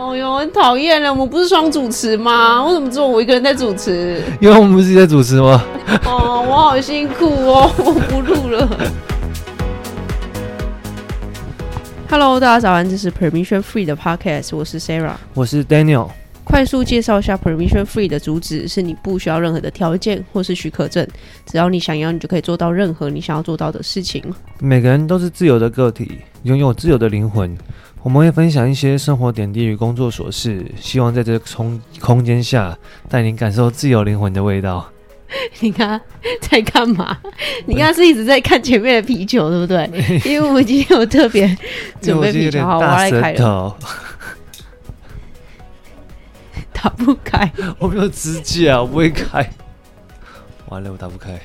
哦哟，很讨厌了，我们不是双主持吗？为什么只有我一个人在主持？因为我们不是在主持吗？哦，我好辛苦哦，我不录了。Hello，大家早安，这是 Permission Free 的 Podcast，我是 Sarah，我是 Daniel。快速介绍一下 Permission Free 的主旨：是你不需要任何的条件或是许可证，只要你想要，你就可以做到任何你想要做到的事情。每个人都是自由的个体，拥有自由的灵魂。我们会分享一些生活点滴与工作琐事，希望在这个空空间下带您感受自由灵魂的味道。你看在干嘛？你刚刚是一直在看前面的啤酒，对不对？因为我们今天有特别准备啤酒，好，我来开了。打不开，我没有指甲，我不会开。完了，我打不开。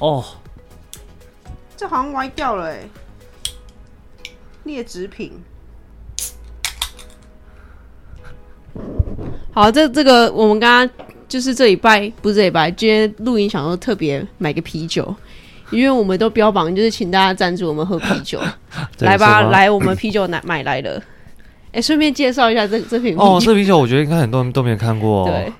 哦，这好像歪掉了哎，劣质品。好，这这个我们刚刚就是这礼拜不是这礼拜，今天录音想说特别买个啤酒，因为我们都标榜就是请大家赞助我们喝啤酒，来吧，来我们啤酒买买来了。哎，顺便介绍一下这这瓶哦，这啤酒我觉得应该很多人都没有看过哦。对，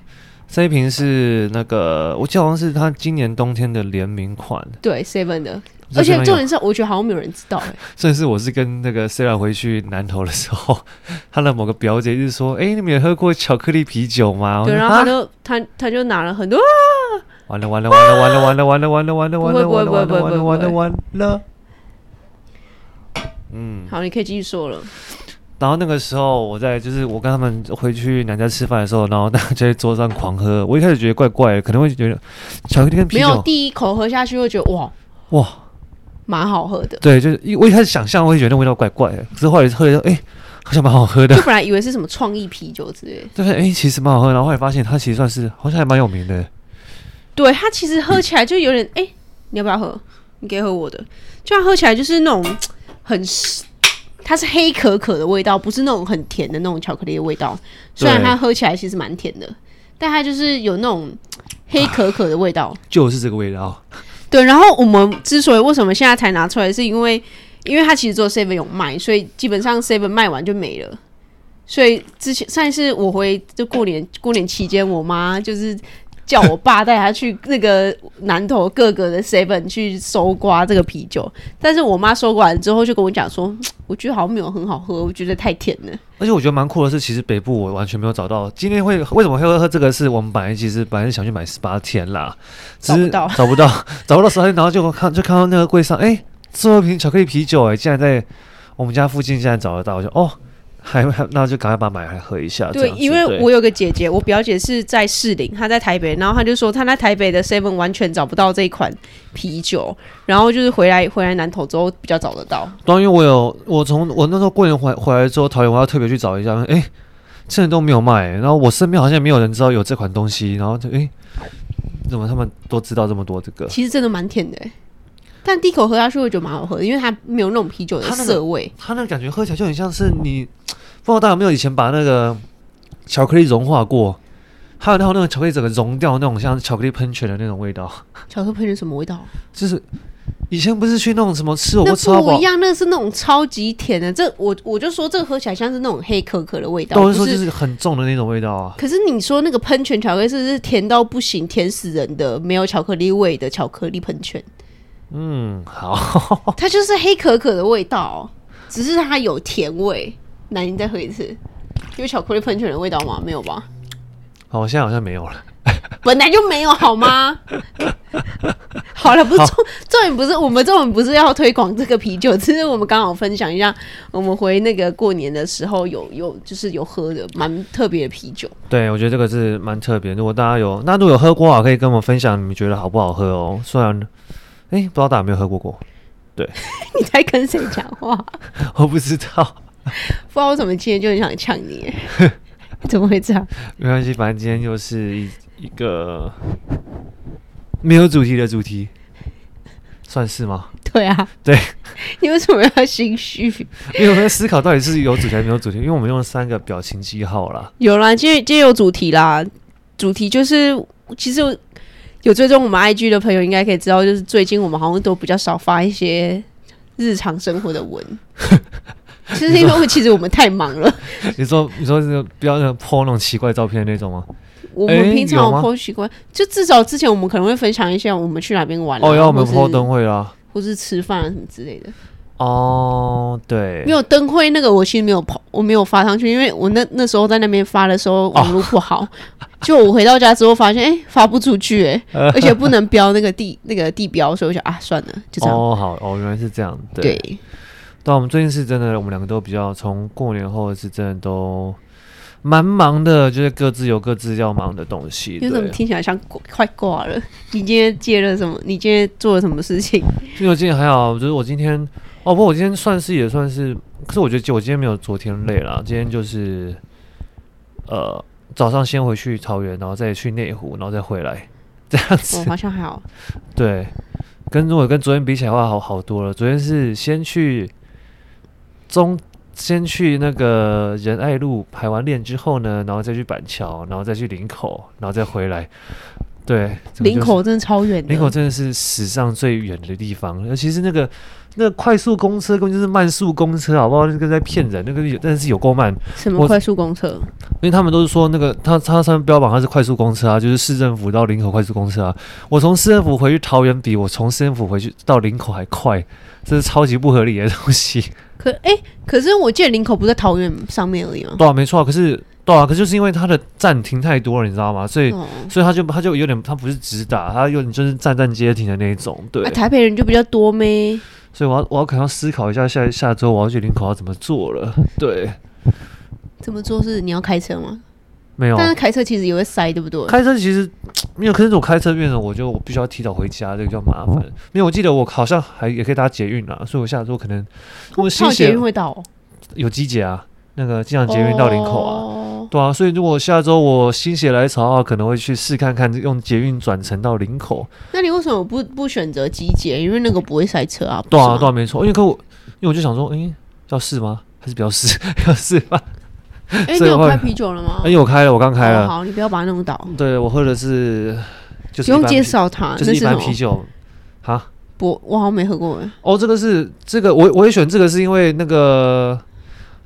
这一瓶是那个我记得好像是他今年冬天的联名款，对，Seven 的。而且重点是，我觉得好像没有人知道哎。甚至我是跟那个 Sarah 回去南投的时候，他的某个表姐就说：“哎，你们有喝过巧克力啤酒吗？”对，然后他就他他就拿了很多。完了完了完了完了完了完了完了完了完了完了完了完了完了完了。嗯，好，你可以继续说了。然后那个时候我在就是我跟他们回去娘家吃饭的时候，然后大家就在桌上狂喝。我一开始觉得怪怪的，可能会觉得巧克力跟啤酒，没有第一口喝下去会觉得哇哇。蛮好喝的，对，就是一我一开始想象，我会觉得那味道怪怪的，可是后来喝了，哎、欸，好像蛮好喝的。就本来以为是什么创意啤酒之类的，对，哎、欸，其实蛮好喝，然后后来发现它其实算是好像还蛮有名的。对，它其实喝起来就有点，哎、欸，你要不要喝？你可以喝我的，就它喝起来就是那种很，它是黑可可的味道，不是那种很甜的那种巧克力的味道。虽然它喝起来其实蛮甜的，但它就是有那种黑可可的味道，啊、就是这个味道。对，然后我们之所以为什么现在才拿出来，是因为，因为它其实只有 Seven 有卖，所以基本上 Seven 卖完就没了。所以之前上一次我回就过年过年期间，我妈就是。叫我爸带他去那个南头各个的 seven 去搜刮这个啤酒，但是我妈搜刮完之后就跟我讲说，我觉得好像没有很好喝，我觉得太甜了。而且我觉得蛮酷的是，其实北部我完全没有找到。今天会为什么会喝喝这个？是我们本来其实本来是想去买十八天啦，找不到，找不到，找不到十八天，然后就看就看到那个柜上，哎、欸，最后一瓶巧克力啤酒、欸，哎，竟然在我们家附近竟然找得到，我就哦。还还，那就赶快把它买来喝一下。对，因为我有个姐姐，我表姐是在士林，她在台北，然后她就说她在台北的 Seven 完全找不到这一款啤酒，然后就是回来回来南投之后比较找得到。对，因为我有我从我那时候过年回回来之后，桃园我要特别去找一下，哎，现在都没有卖，然后我身边好像没有人知道有这款东西，然后就哎，怎么他们都知道这么多这个？其实真的蛮甜的，但第一口喝下去会觉得蛮好喝的，因为它没有那种啤酒的涩味，它那个感觉喝起来就很像是你。不知道大家有没有以前把那个巧克力融化过？还有那种那种巧克力整个融掉那种像巧克力喷泉的那种味道。巧克力喷泉什么味道？就是以前不是去那种什么吃火锅吃不一样，那是那种超级甜的。这我我就说这个喝起来像是那种黑可可的味道。都是说就是很重的那种味道啊。可是你说那个喷泉巧克力是不是甜到不行，甜死人的，没有巧克力味的巧克力喷泉？嗯，好。它就是黑可可的味道，只是它有甜味。那你再喝一次，有巧克力喷泉的味道吗？没有吧？好，我现在好像没有了。本来就没有好吗？好了，不是重重点，不是我们重点不是要推广这个啤酒，只是我们刚好分享一下，我们回那个过年的时候有有就是有喝的蛮特别的啤酒。对，我觉得这个是蛮特别。如果大家有那如果有喝过啊，可以跟我们分享，你们觉得好不好喝哦？虽然哎、欸，不知道大家有没有喝过过？对，你在跟谁讲话？我不知道。不知道我怎么今天就很想呛你，怎么会这样？没关系，反正今天就是一一个没有主题的主题，算是吗？对啊，对。你为什么要心虚？因为我在思考到底是有主题还是没有主题，因为我们用了三个表情记号啦。有啦，今天今天有主题啦，主题就是其实有追踪我们 IG 的朋友应该可以知道，就是最近我们好像都比较少发一些日常生活的文。其实因为其实我们太忙了。你说你说是不要那种 po 那种奇怪照片那种吗？我们平常 po 奇怪，就至少之前我们可能会分享一下我们去哪边玩，哦，要我们 po 灯会啦，或是吃饭啊什么之类的。哦，对，没有灯会那个，我其实没有跑，我没有发上去，因为我那那时候在那边发的时候网络不好，哦、就我回到家之后发现，哎、欸，发不出去，哎，而且不能标那个地那个地标，所以我想啊，算了，就这样。哦，好，哦，原来是这样，对。对，但我们最近是真的，我们两个都比较，从过年后是真的都蛮忙的，就是各自有各自要忙的东西。你怎么听起来像快挂了？你今天接了什么？你今天做了什么事情？因为我今天还好，就是我今天。哦，不过我今天算是也算是，可是我觉得我今天没有昨天累了。今天就是，呃，早上先回去桃园，然后再去内湖，然后再回来，这样子。哦，好像还好。对，跟如果跟昨天比起来的话，好好多了。昨天是先去中，先去那个仁爱路排完练之后呢，然后再去板桥，然后再去林口，然后再回来。对，林口真的超远。林口真的是史上最远的地方，尤其是那个。那快速公车根本就是慢速公车，好不好？那个在骗人，那个有，但是有够慢。什么快速公车？因为他们都是说那个，他他上面标榜他是快速公车啊，就是市政府到林口快速公车啊。我从市政府回去桃园，比我从市政府回去到林口还快，这是超级不合理的东西。可哎、欸，可是我记得林口不在桃园上面而已吗？对啊，没错啊。可是对啊，可是就是因为它的站停太多了，你知道吗？所以、哦、所以他就他就有点，他不是直达，他有点就是站站接停的那一种。对，啊、台北人就比较多咩？所以我要我要可能要思考一下下下周我要去林口要怎么做了。对，怎么做是你要开车吗？没有，但是开车其实也会塞，对不对？开车其实 没有，可是我开车变成我就我必须要提早回家，这个比较麻烦。没有我记得我好像还也可以搭捷运啦，所以我下周可能我新捷运会到、哦、有机捷啊，那个机场捷运到林口啊。Oh. 对啊，所以如果下周我心血来潮的话，可能会去试看看用捷运转乘到林口。那你为什么不不选择机捷？因为那个不会塞车啊。对啊，对啊，没错。因为可我，因为我就想说，哎、欸，要试吗？还是不要试？要试吧。哎、欸，你有开啤酒了吗？哎、欸，我开了，我刚开了。好，你不要把它弄倒。对，我喝的是，就是不用介绍它，就是一般啤酒。哈，不，我好像没喝过哎。哦，这个是这个，我我也选这个是因为那个。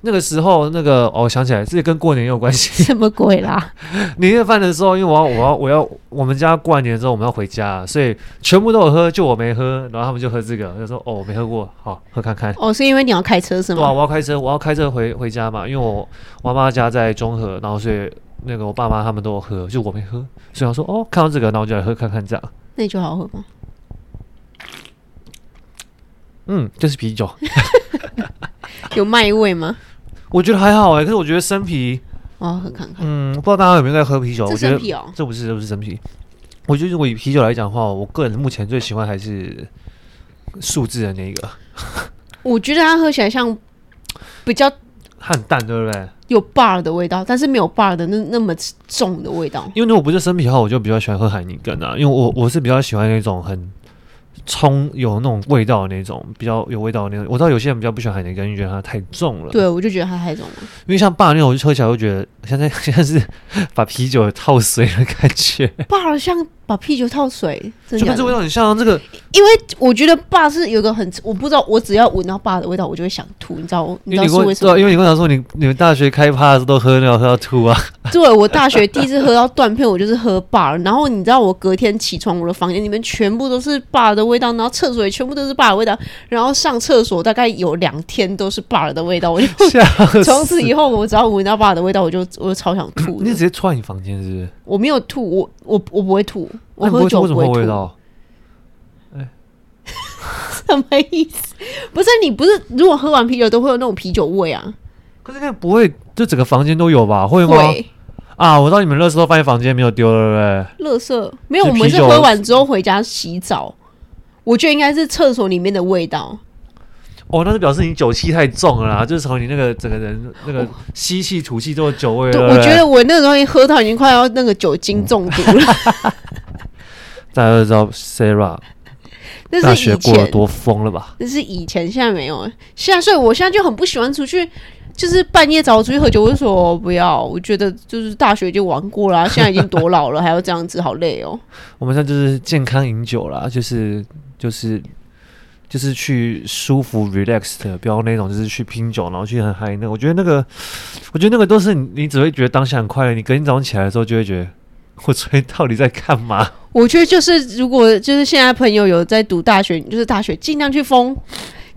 那个时候，那个哦，我想起来，这个跟过年有关系。什么鬼啦？年夜饭的时候，因为我要，我要，我要，我们家过完年之后我们要回家，所以全部都有喝，就我没喝，然后他们就喝这个，就说哦，我没喝过，好喝看看。哦，是因为你要开车是吗？对啊，我要开车，我要开车回回家嘛，因为我我妈家在中和，然后所以那个我爸妈他们都有喝，就我没喝，所以我说哦，看到这个，然后我就来喝看看这样。那你觉得好喝吗？嗯，就是啤酒。有麦味吗？我觉得还好哎、欸，可是我觉得生啤，哦，喝看看。嗯，不知道大家有没有在喝啤酒？这生啤哦，这不是，这不是生啤。我觉得如果以啤酒来讲的话，我个人目前最喜欢还是数字的那个。我觉得它喝起来像比较很淡，对不对？有 bar 的味道，但是没有 bar 的那那么重的味道。因为如果不是生啤的话，我就比较喜欢喝海尼根啊，因为我我是比较喜欢那种很。葱有那种味道的那种，比较有味道的那种。我知道有些人比较不喜欢海南干，因为觉得它太重了。对，我就觉得它太重了。因为像爸那种，我就喝起来会觉得现在现在是把啤酒套水的感觉。爸好像。把啤酒套水，就跟这味道很像这个。因为我觉得爸是有个很，我不知道，我只要闻到爸的味道，我就会想吐，你知道？你知道是为什么？因为你跟我讲说，你你们大学开趴的时候都喝那种喝到吐啊。对，我大学第一次喝到断片，我就是喝爸。然后你知道，我隔天起床，我的房间里面全部都是爸的味道，然后厕所也全部都是爸的味道。然后上厕所大概有两天都是爸的味道，我就 从此以后，我只要闻到爸的味道，我就我就超想吐。你直接窜你房间是不是？我没有吐，我我我不会吐。我喝酒不会吐。味道？哎，什么意思？不是你不是，如果喝完啤酒都会有那种啤酒味啊？可是那不会，就整个房间都有吧？会吗？会啊！我知道你们乐色都放在房间没有丢了，对不对？垃圾没有，我们是喝完之后回家洗澡。我觉得应该是厕所里面的味道。哦，那是表示你酒气太重了啦，就是从你那个整个人那个吸气吐气都有酒味我觉得我那个东西喝到已经快要那个酒精中毒了。大家都知道 Sarah，那是大学过得多疯了吧？那是以前，现在没有。现在，所以我现在就很不喜欢出去，就是半夜找我出去喝酒。我就说不要，我觉得就是大学已经玩过了，现在已经多老了，还要这样子，好累哦。我们现在就是健康饮酒啦，就是就是就是去舒服 relax 的，不要那种就是去拼酒，然后去很嗨。那我觉得那个，我觉得那个都是你你只会觉得当下很快乐，你隔天早上起来的时候就会觉得，我昨天到底在干嘛？我觉得就是如果就是现在朋友有在读大学，就是大学尽量去疯，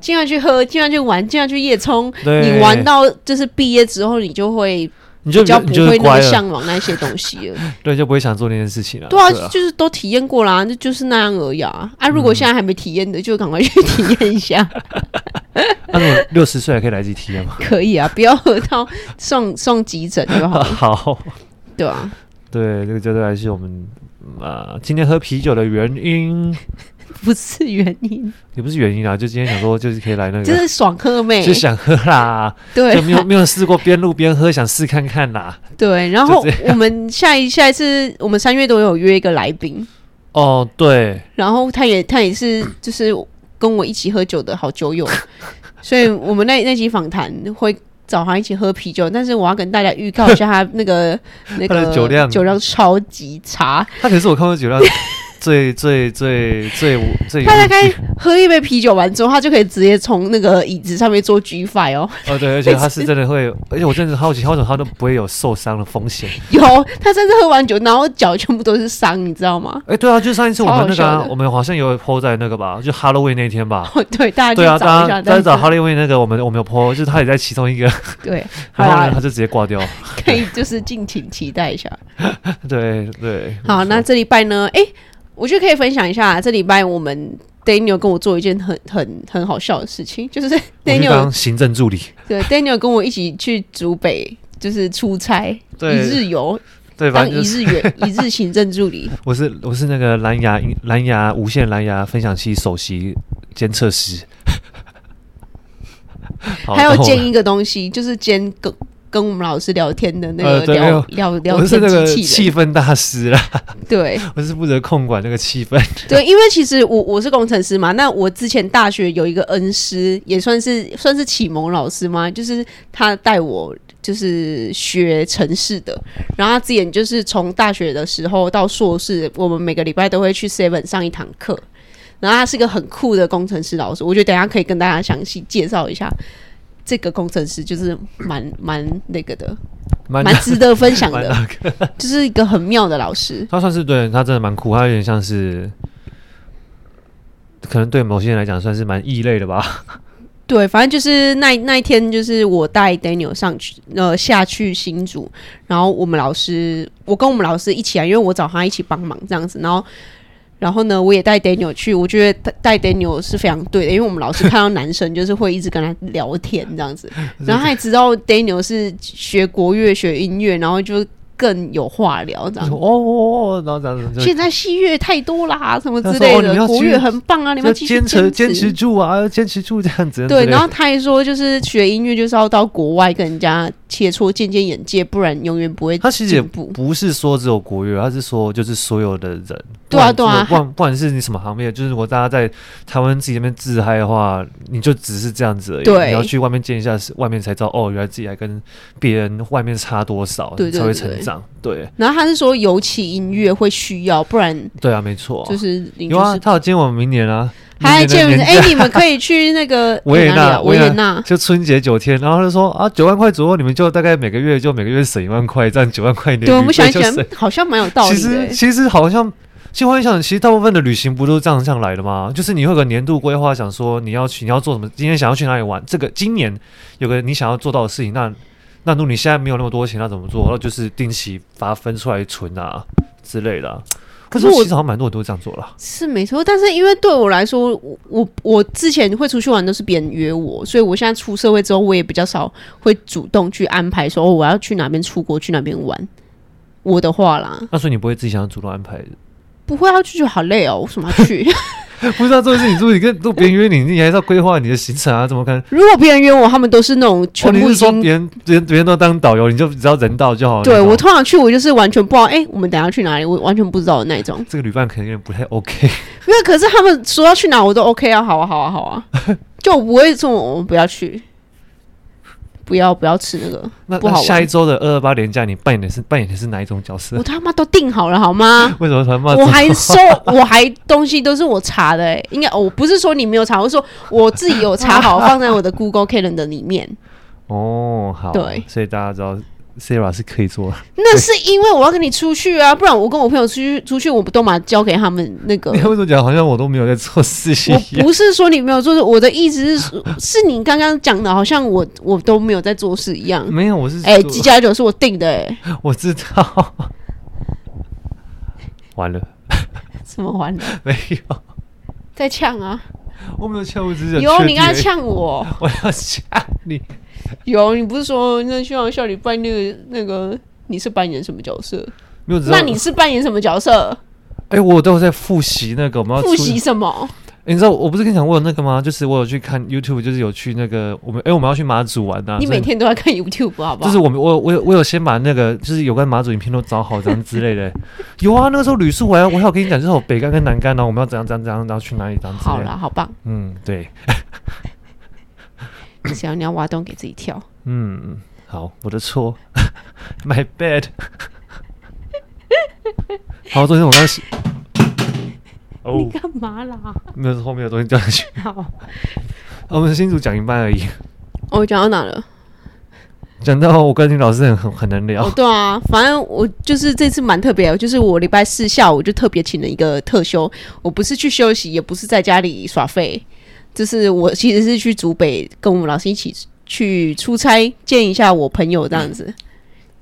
尽量去喝，尽量去玩，尽量去夜冲。你玩到就是毕业之后，你就会。你就比较不会那么向往那些东西了，对，就不会想做那件事情了。对啊，就是都体验过啦，那就是那样而已啊。啊，如果现在还没体验的，就赶快去 体验一下。那我六十岁还可以来得及体验吗？可以啊，不要喝到送送急诊就好。好，对啊，对，这个绝对还是我们啊今天喝啤酒的原因。不是原因，也不是原因啊，就今天想说，就是可以来那个，就是爽喝妹，就想喝啦，对，就没有没有试过边录边喝，想试看看啦。对，然后我们下一下一次，我们三月都有约一个来宾，哦，对，然后他也他也是就是跟我一起喝酒的好酒友，所以我们那那集访谈会找他一起喝啤酒，但是我要跟大家预告一下，他那个 那个酒量酒量超级差，他可是我看过酒量。最最最最最，他大概喝一杯啤酒完之后，他就可以直接从那个椅子上面做 G5 哦。哦，对，而且他是真的会，而且我真的好奇，为什么他都不会有受伤的风险？有，他甚至喝完酒，然后脚全部都是伤，你知道吗？哎，对啊，就上一次我们那个、啊，我们好像有 po 在那个吧，就 Halloween 那天吧。哦、对，大家对啊，大家大家找 Halloween 那个，我们我们有 po，就是他也在其中一个。对，然后呢，他就直接挂掉。可以，就是敬请期待一下。对对。好，那这礼拜呢？哎。我觉得可以分享一下，这礼拜我们 Daniel 跟我做一件很很很好笑的事情，就是 Daniel 当行政助理，对 Daniel 跟我一起去竹北，就是出差一日游，对，当一日员 一日行政助理。我是我是那个蓝牙蓝牙无线蓝牙分享器首席监测师，还要监一个东西，就是监个。跟我们老师聊天的那个聊、呃、聊聊天机器气氛大师啦，对，我是负责控管那个气氛。对，因为其实我我是工程师嘛，那我之前大学有一个恩师，也算是算是启蒙老师嘛，就是他带我就是学城市的，然后他之前就是从大学的时候到硕士，我们每个礼拜都会去 Seven 上一堂课，然后他是个很酷的工程师老师，我觉得等一下可以跟大家详细介绍一下。这个工程师就是蛮 蛮那个的，蛮值得分享的，就是一个很妙的老师。他算是对他真的蛮酷，他有点像是，可能对某些人来讲算是蛮异类的吧。对，反正就是那那一天，就是我带 Daniel 上去，呃，下去新竹，然后我们老师，我跟我们老师一起啊，因为我找他一起帮忙这样子，然后。然后呢，我也带 Daniel 去，我觉得带 Daniel 是非常对的，因为我们老师看到男生就是会一直跟他聊天这样子，然后他也知道 Daniel 是学国乐、学音乐，然后就。更有话聊，这样哦，哦哦，然后这样子。现在戏乐太多啦，什么之类的，国乐很棒啊，你们要坚持坚持住啊，要坚持住这样子。对，然后他还说，就是学音乐就是要到国外跟人家切磋，见见眼界，不然永远不会。他其实也不是说只有国乐，他是说就是所有的人。对啊，对啊，不管不管是你什么行业，就是如果大家在台湾自己那边自嗨的话，你就只是这样子而已。对，你要去外面见一下，外面才知道哦，原来自己还跟别人外面差多少，才会成长。对，然后他是说，尤其音乐会需要，不然对啊，没错，就是有啊，他有今我们明年啊，还还见哎，你们可以去那个 维也纳，维也纳就春节九天，然后他就说啊，九万块左右，你们就大概每个月就每个月省一万块，这样九万块。对，我们想一想，好像蛮有道理。其实其实好像，其实我想，其实大部分的旅行不都是这样这样来的吗？就是你会有个年度规划，想说你要去，你要做什么，今天想要去哪里玩，这个今年有个你想要做到的事情，那。那如果你现在没有那么多钱，那怎么做？那就是定期把它分出来存啊之类的、啊。可是我其实好像蛮多人都会这样做了。是没错，但是因为对我来说，我我我之前会出去玩都是别人约我，所以我现在出社会之后，我也比较少会主动去安排说哦，我要去哪边出国去哪边玩。我的话啦，那所以你不会自己想要主动安排的？不会要去就好累哦，为什么要去？不知道做的是你助理，跟都别人约你，你还是要规划你的行程啊？怎么看？如果别人约我，他们都是那种全部已经别人别人别人都当导游，你就只要人到就好了。对，我通常去，我就是完全不知道，哎、欸，我们等下去哪里？我完全不知道的那种。这个旅伴肯定不太 OK。因为可是他们说要去哪，我都 OK 啊，好啊，好啊，好啊，就我不会说我们不要去。不要不要吃那个，那不好玩。那下一周的二二八连假，你扮演的是扮演的是哪一种角色我？他妈都定好了好吗？为什么他妈？我还收，我还东西都是我查的、欸，哎，应该我不是说你没有查，我是说我自己有查好，放在我的 Google Calendar 里面。哦，好，对，所以大家知道。Sara 是可以做，那是因为我要跟你出去啊，不然我跟我朋友出去出去，我不都把交给他们那个？你为什么讲好像我都没有在做事情？我不是说你没有做事，我的意思是，是你刚刚讲的，好像我我都没有在做事一样。没有，我是哎，机加酒是我定的、欸，哎，我知道。完了？什么完了？没有，在呛啊！我没有呛，我只是有你刚呛我，我要呛你。有，你不是说那希望笑里扮那个那个你是扮演什么角色？没有，那你是扮演什么角色？哎、欸，我都有在复习那个，我们要复习什么？欸、你知道我不是跟你讲过那个吗？就是我有去看 YouTube，就是有去那个我们哎、欸，我们要去马祖玩呐、啊。你每天都要看 YouTube 好不好？就是我们我我有我有先把那个就是有关马祖影片都找好，这样之类的。有啊，那个时候旅宿我还我还有跟你讲，就是我北干跟南竿，然后我们要怎样怎样怎样，然后去哪里这样子。好了，好棒。嗯，对。只要你要挖洞给自己跳。嗯，好，我的错，My bad。好，昨天我刚洗。哦，你干嘛啦？没有，后面有东西掉下去。好，我们新主讲一半而已。我讲到哪了？讲到我跟你老师很很很能聊。哦，对啊，反正我就是这次蛮特别，就是我礼拜四下午就特别请了一个特休，我不是去休息，也不是在家里耍废。就是我其实是去竹北跟我们老师一起去出差，见一下我朋友这样子，嗯、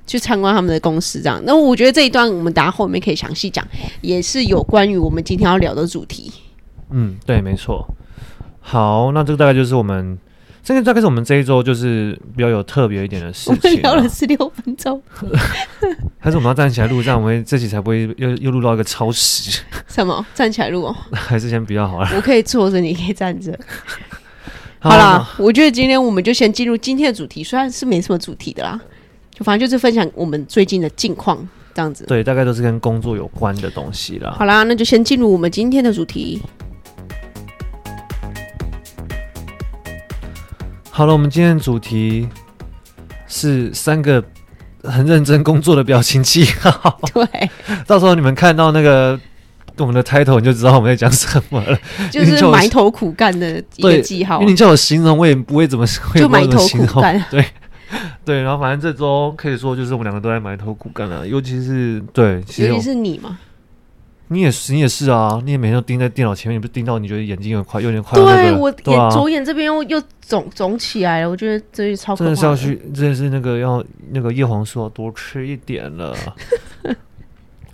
去参观他们的公司这样。那我觉得这一段我们等下后面可以详细讲，也是有关于我们今天要聊的主题。嗯，对，没错。好，那这个大概就是我们。这个大概是我们这一周就是比较有特别一点的事情。我们聊了十六分钟，还是我们要站起来录，这样我们这集才不会又又录到一个超时。什么？站起来录哦？还是先比较好了。我可以坐着，你可以站着。好啦，我觉得今天我们就先进入今天的主题，虽然是没什么主题的啦，就反正就是分享我们最近的近况这样子。对，大概都是跟工作有关的东西啦。好啦，那就先进入我们今天的主题。好了，我们今天的主题是三个很认真工作的表情记号。对，到时候你们看到那个我们的 title，你就知道我们在讲什么了。就是埋头苦干的一个记号。因为你叫我形容，我也不会怎么会就埋头苦干。对 对，然后反正这周可以说就是我们两个都在埋头苦干了，尤其是对，尤其是你嘛。你也是，你也是啊！你也每天都盯在电脑前面，你不是盯到你觉得眼睛有点快，有点快。对，我眼左眼这边又又肿肿起来了，我觉得这是超可怕。真的是要去，真的是那个要那个叶黄素要多吃一点了。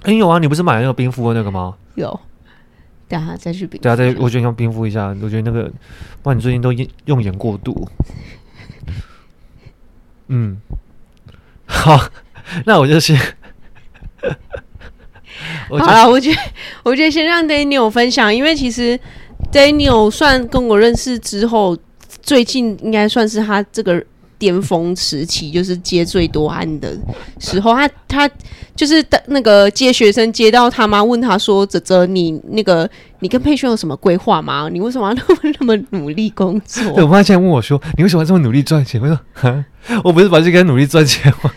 哎、欸，有啊，你不是买那个冰敷的那个吗？有，等下再去冰。等下再，我觉得要冰敷一下。我觉得那个，不然你最近都用眼过度。嗯，好，那我就先。好了，我觉得，我觉得先让 Daniel 分享，因为其实 Daniel 算跟我认识之后，最近应该算是他这个巅峰时期，就是接最多案的时候。他他就是那个接学生接到他妈问他说：“泽泽，你那个你跟佩轩有什么规划吗？你为什么要那么 那么努力工作？”对，我妈现在问我说：“你为什么要这么努力赚钱？”我说：“哈，我不是把这个努力赚钱吗？”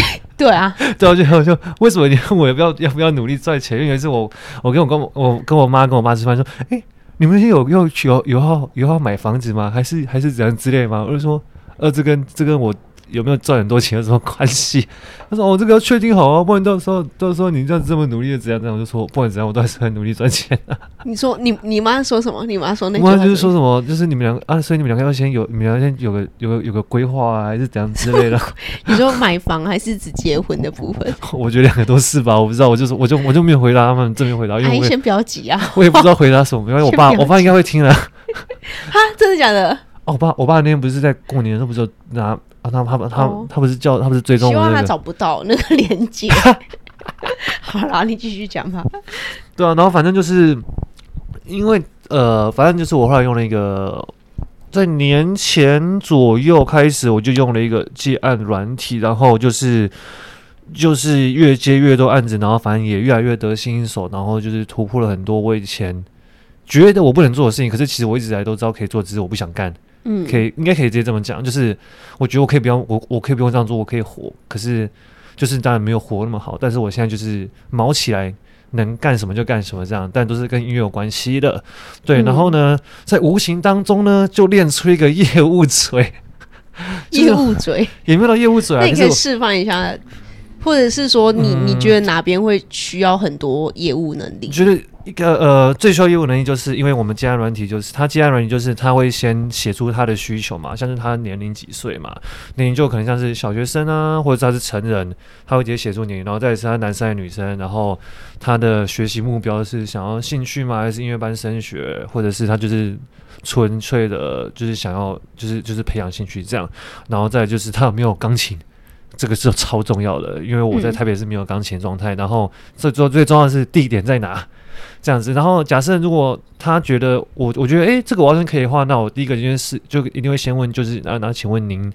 对啊，对啊，就我就为什么你问 我要不要要不要努力赚钱？因为有一次我我跟我跟我跟我妈跟我妈吃饭说，哎，你们有有有有要有要买房子吗？还是还是怎样之类吗？我就说，呃，这跟这跟我。有没有赚很多钱有什么关系？他说：“哦，这个要确定好啊，不然到时候到时候你这样这么努力的怎样怎样？”我就说：“不管怎样，我都还是很努力赚钱啊。”你说你你妈说什么？你妈说那句话就是说什么？就是你们两个啊，所以你们两个要先有，你们要先有个有个有个规划啊，还是怎样之类的？你说买房还是只结婚的部分？我觉得两个都是吧，我不知道，我就是我就我就没有回答他们正面回答，因为我先不要急啊，我也不知道回答什么，因为我爸我爸应该会听了。哈，真的假的？哦，我爸我爸那天不是在过年的时候不是拿。啊，他他他、哦、他不是叫他不是追踪、那个，希望他找不到那个连接。好啦，你继续讲吧。对啊，然后反正就是因为呃，反正就是我后来用了一个，在年前左右开始，我就用了一个接案软体，然后就是就是越接越多案子，然后反正也越来越得心应手，然后就是突破了很多我以前觉得我不能做的事情，可是其实我一直以来都知道可以做，只是我不想干。嗯，可以应该可以直接这么讲，就是我觉得我可以不用我我可以不用这样做，我可以活，可是就是当然没有活那么好，但是我现在就是毛起来。能干什么就干什么，这样，但都是跟音乐有关系的，对。嗯、然后呢，在无形当中呢，就练出一个业务嘴，业务嘴 也没有到业务嘴啊。那你可以示范一下，或者是说你，你、嗯、你觉得哪边会需要很多业务能力？觉得。一个呃，最需要业务能力，就是因为我们接案软体，就是他接案软体，就是他会先写出他的需求嘛，像是他年龄几岁嘛，年龄就可能像是小学生啊，或者他是成人，他会直接写出年龄，然后再是他男生还是女生，然后他的学习目标是想要兴趣吗？还是音乐班升学，或者是他就是纯粹的，就是想要就是就是培养兴趣这样，然后再就是他有没有钢琴，这个是超重要的，因为我在台北是没有钢琴状态，嗯、然后最最最重要的是地点在哪？这样子，然后假设如果他觉得我，我觉得诶，这个完全可以的话，那我第一个件事就一定会先问，就是啊，那请问您，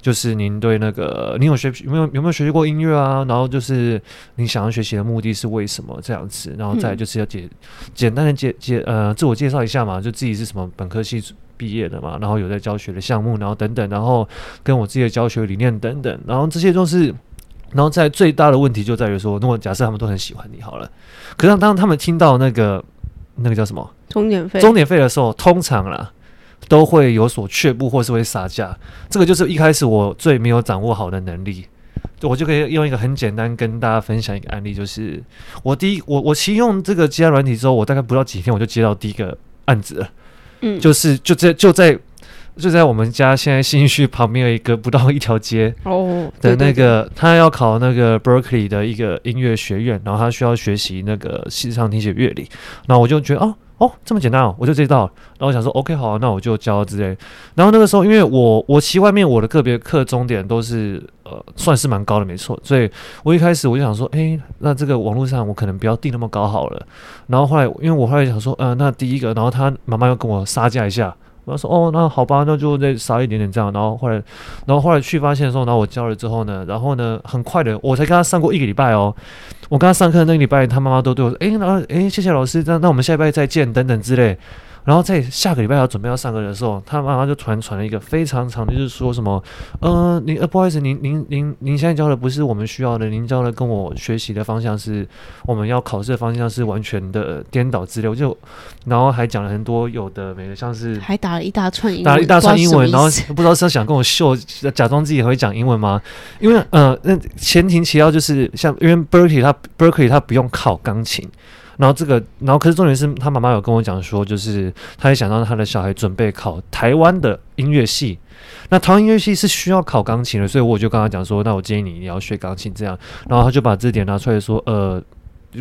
就是您对那个您有学有没有有没有学习过音乐啊？然后就是您想要学习的目的是为什么这样子？然后再就是要简简单的介介呃自我介绍一下嘛，就自己是什么本科系毕业的嘛，然后有在教学的项目，然后等等，然后跟我自己的教学理念等等，然后这些都是。然后在最大的问题就在于说，如果假设他们都很喜欢你好了，可是当他们听到那个那个叫什么终点费终点费的时候，通常啦都会有所却步，或是会杀价。这个就是一开始我最没有掌握好的能力。我就可以用一个很简单跟大家分享一个案例，就是我第一我我启用这个接案软体之后，我大概不到几天我就接到第一个案子了，嗯，就是就在就在。就在我们家现在新区旁边有一个不到一条街哦的那个，他要考那个 Berkeley 的一个音乐学院，然后他需要学习那个视唱听写乐理，然后我就觉得哦哦这么简单哦，我就知道，然后我想说 OK 好，那我就教之类。然后那个时候因为我我其外面我的个别课终点都是呃算是蛮高的没错，所以我一开始我就想说，诶，那这个网络上我可能不要定那么高好了。然后后来因为我后来想说，呃，那第一个，然后他妈妈要跟我杀价一下。我说哦，那好吧，那就再少一点点这样。然后后来，然后后来去发现的时候，然后我教了之后呢，然后呢，很快的，我才跟他上过一个礼拜哦。我跟他上课那个礼拜，他妈妈都对我说：“哎，那哎，谢谢老师，那那我们下礼拜再见，等等之类。”然后在下个礼拜要准备要上课的时候，他妈妈就突然传了一个非常长的，就是说什么，呃，您呃不好意思，您您您您现在教的不是我们需要的，您教的跟我学习的方向是我们要考试的方向是完全的颠倒之类。我就然后还讲了很多有的没的，像是还打了一大串英文，打了一大串英文，然后不知道是要想跟我秀，假装自己会讲英文吗？因为呃，那前提其要就是像因为 Berkeley 他 Berkeley 他不用考钢琴。然后这个，然后可是重点是他妈妈有跟我讲说，就是他也想让他的小孩准备考台湾的音乐系。那台湾音乐系是需要考钢琴的，所以我就跟他讲说，那我建议你你要学钢琴这样。然后他就把字典拿出来说，呃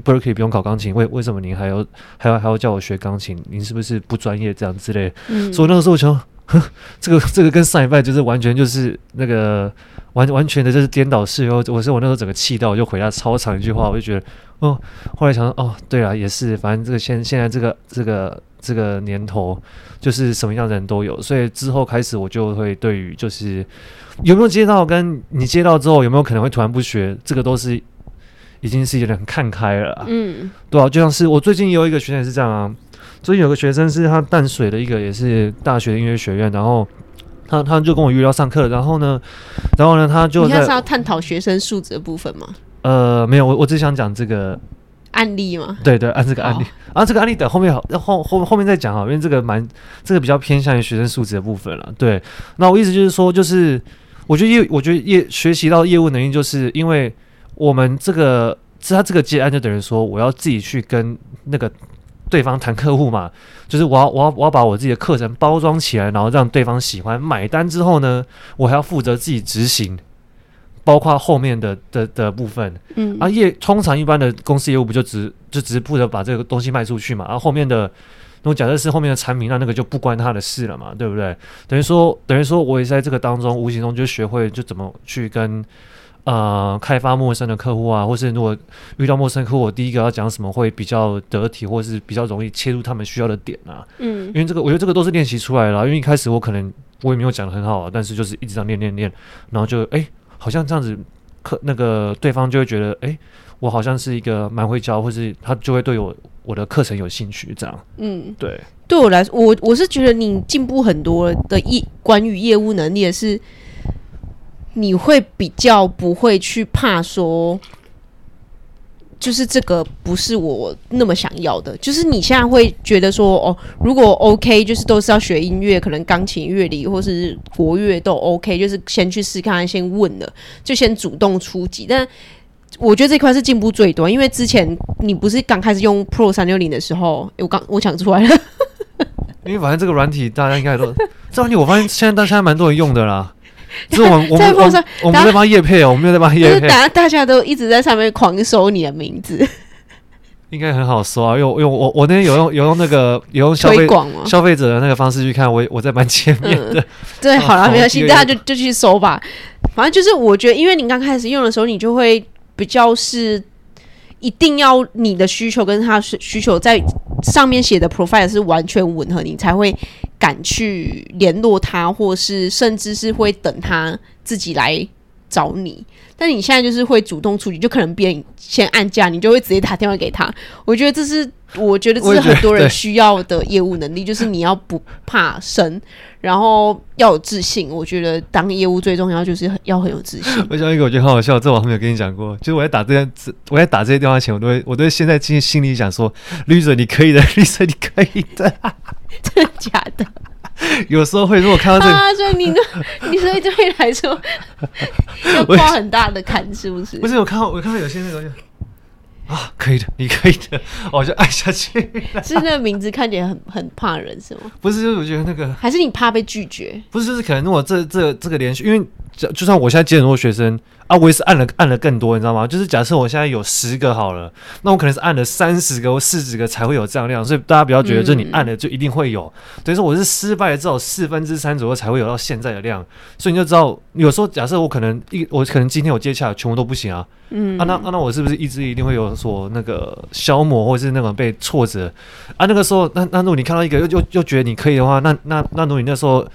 ，Berkeley 不用考钢琴，为为什么您还要还要还要叫我学钢琴？您是不是不专业这样之类？嗯，所以那个时候我想，呵，这个这个跟上一拜就是完全就是那个完完全的就是颠倒式。然后我是我那时候整个气到，我就回答超长一句话，我就觉得。哦，后来想说，哦，对啊，也是，反正这个现现在这个这个这个年头，就是什么样的人都有，所以之后开始我就会对于就是有没有接到，跟你接到之后有没有可能会突然不学，这个都是已经是有点很看开了，嗯，对啊，就像是我最近有一个学生也是这样啊，最近有个学生是他淡水的一个也是大学音乐学院，然后他他就跟我约要上课，然后呢，然后呢他就你是要探讨学生素质的部分吗？呃，没有，我我只想讲这个案例嘛。对对，按这个案例，啊，这个案例等后面好，后后后面再讲啊，因为这个蛮这个比较偏向于学生素质的部分了。对，那我意思就是说，就是我觉得业，我觉得业学习到业务能力，就是因为我们这个是他这个接案，就等于说我要自己去跟那个对方谈客户嘛，就是我要我要我要把我自己的课程包装起来，然后让对方喜欢买单之后呢，我还要负责自己执行。包括后面的的的部分，嗯，啊业通常一般的公司业务不就只就只是负责把这个东西卖出去嘛，然后后面的，如果假设是后面的产品，那那个就不关他的事了嘛，对不对？等于说等于说我也在这个当中无形中就学会就怎么去跟呃开发陌生的客户啊，或是如果遇到陌生客户，我第一个要讲什么会比较得体，或是比较容易切入他们需要的点啊，嗯，因为这个我觉得这个都是练习出来的，因为一开始我可能我也没有讲的很好啊，但是就是一直这样练练练，然后就哎。欸好像这样子客那个对方就会觉得，哎、欸，我好像是一个蛮会教，或是他就会对我我的课程有兴趣，这样。嗯，对。对我来说，我我是觉得你进步很多的业关于业务能力也是，你会比较不会去怕说。就是这个不是我那么想要的，就是你现在会觉得说哦，如果 OK，就是都是要学音乐，可能钢琴、乐理或是国乐都 OK，就是先去试看，先问了，就先主动出击。但我觉得这块是进步最多，因为之前你不是刚开始用 Pro 三六零的时候，我刚我讲出来了，因为反正这个软体大家应该都 这软体，我发现现在大家还蛮多人用的啦。是我们我们我们我们在帮叶配哦，我们没有在帮叶配。大家大家都一直在上面狂搜你的名字，应该很好搜啊。用用我我那天有用有用那个有用消费消费者的那个方式去看，我我在蛮前面的。对，好了，没关系，大家就就去搜吧。反正就是我觉得，因为你刚开始用的时候，你就会比较是。一定要你的需求跟他需需求在上面写的 profile 是完全吻合，你才会敢去联络他，或是甚至是会等他自己来找你。但你现在就是会主动出击，就可能别人先按价，你就会直接打电话给他。我觉得这是我觉得这是很多人需要的业务能力，就是你要不怕生，然后要有自信。我觉得当业务最重要就是要很有自信。我想一个我觉得很好笑，这我还没有跟你讲过。就是我在打这些，我在打这些电话前，我都会，我都会现在心心里想说：绿色你可以的，绿色你可以的，真的假的？有时候会，如果看到这个，啊，所以你，你所以对你来说要跨很大的坎，是不是？不是，我看到我看到有些那个就啊，可以的，你可以的，我就按下去。是那个名字看起来很很怕人，是吗？不是，就是我觉得那个，还是你怕被拒绝？不是，就是可能如果这这这个连续，因为就就算我现在接很多学生。啊，我也是按了按了更多，你知道吗？就是假设我现在有十个好了，那我可能是按了三十个或四十个才会有这样量，所以大家不要觉得，就是你按了就一定会有。嗯、等于说我是失败了至少四分之三左右才会有到现在的量，所以你就知道，有时候假设我可能一我可能今天我接洽全部都不行啊，嗯，啊那啊那我是不是意志力一定会有所那个消磨，或者是那种被挫折啊？那个时候，那那如果你看到一个又又又觉得你可以的话，那那那如果你那时候。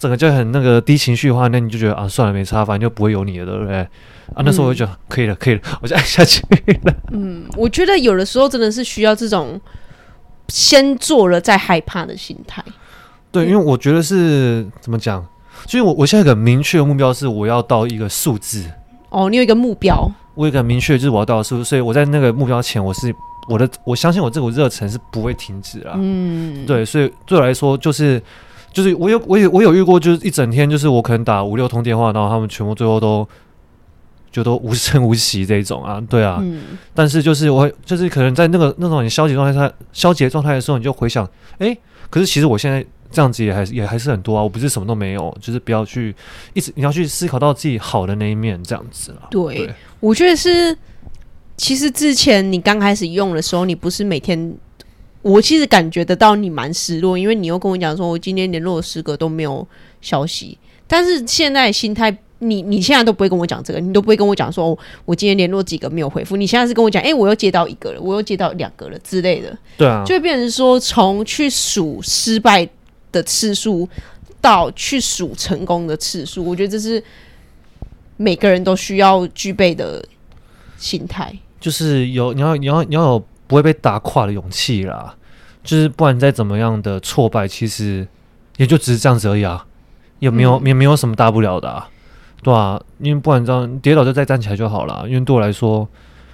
整个就很那个低情绪的话，那你就觉得啊，算了，没差，反正就不会有你了，对不对？啊，那时候我就觉得、嗯、可以了，可以了，我就按下去了。嗯，我觉得有的时候真的是需要这种先做了再害怕的心态。对，因为我觉得是怎么讲？所以我我现在有个明确的目标是我要到一个数字。哦，你有一个目标？我有一个明确就是我要到数字，所以我在那个目标前，我是我的我相信我这股热忱是不会停止啦。嗯，对，所以对我来说就是。就是我有我有我有遇过，就是一整天，就是我可能打五六通电话，然后他们全部最后都就都无声无息这种啊，对啊。嗯。但是就是我就是可能在那个那种你消极状态下消极状态的时候，你就回想，哎、欸，可是其实我现在这样子也还是也还是很多啊，我不是什么都没有，就是不要去一直你要去思考到自己好的那一面这样子了。对，对我觉得是，其实之前你刚开始用的时候，你不是每天。我其实感觉得到你蛮失落，因为你又跟我讲说，我今天联络了十个都没有消息。但是现在心态，你你现在都不会跟我讲这个，你都不会跟我讲说，哦，我今天联络几个没有回复。你现在是跟我讲，哎、欸，我又接到一个了，我又接到两个了之类的。对啊，就会变成说，从去数失败的次数到去数成功的次数，我觉得这是每个人都需要具备的心态。就是有你要你要你要有。不会被打垮的勇气啦，就是不管再怎么样的挫败，其实也就只是这样子而已啊，也没有、嗯、也没有什么大不了的啊，对啊，因为不管这样跌倒就再站起来就好了。因为对我来说，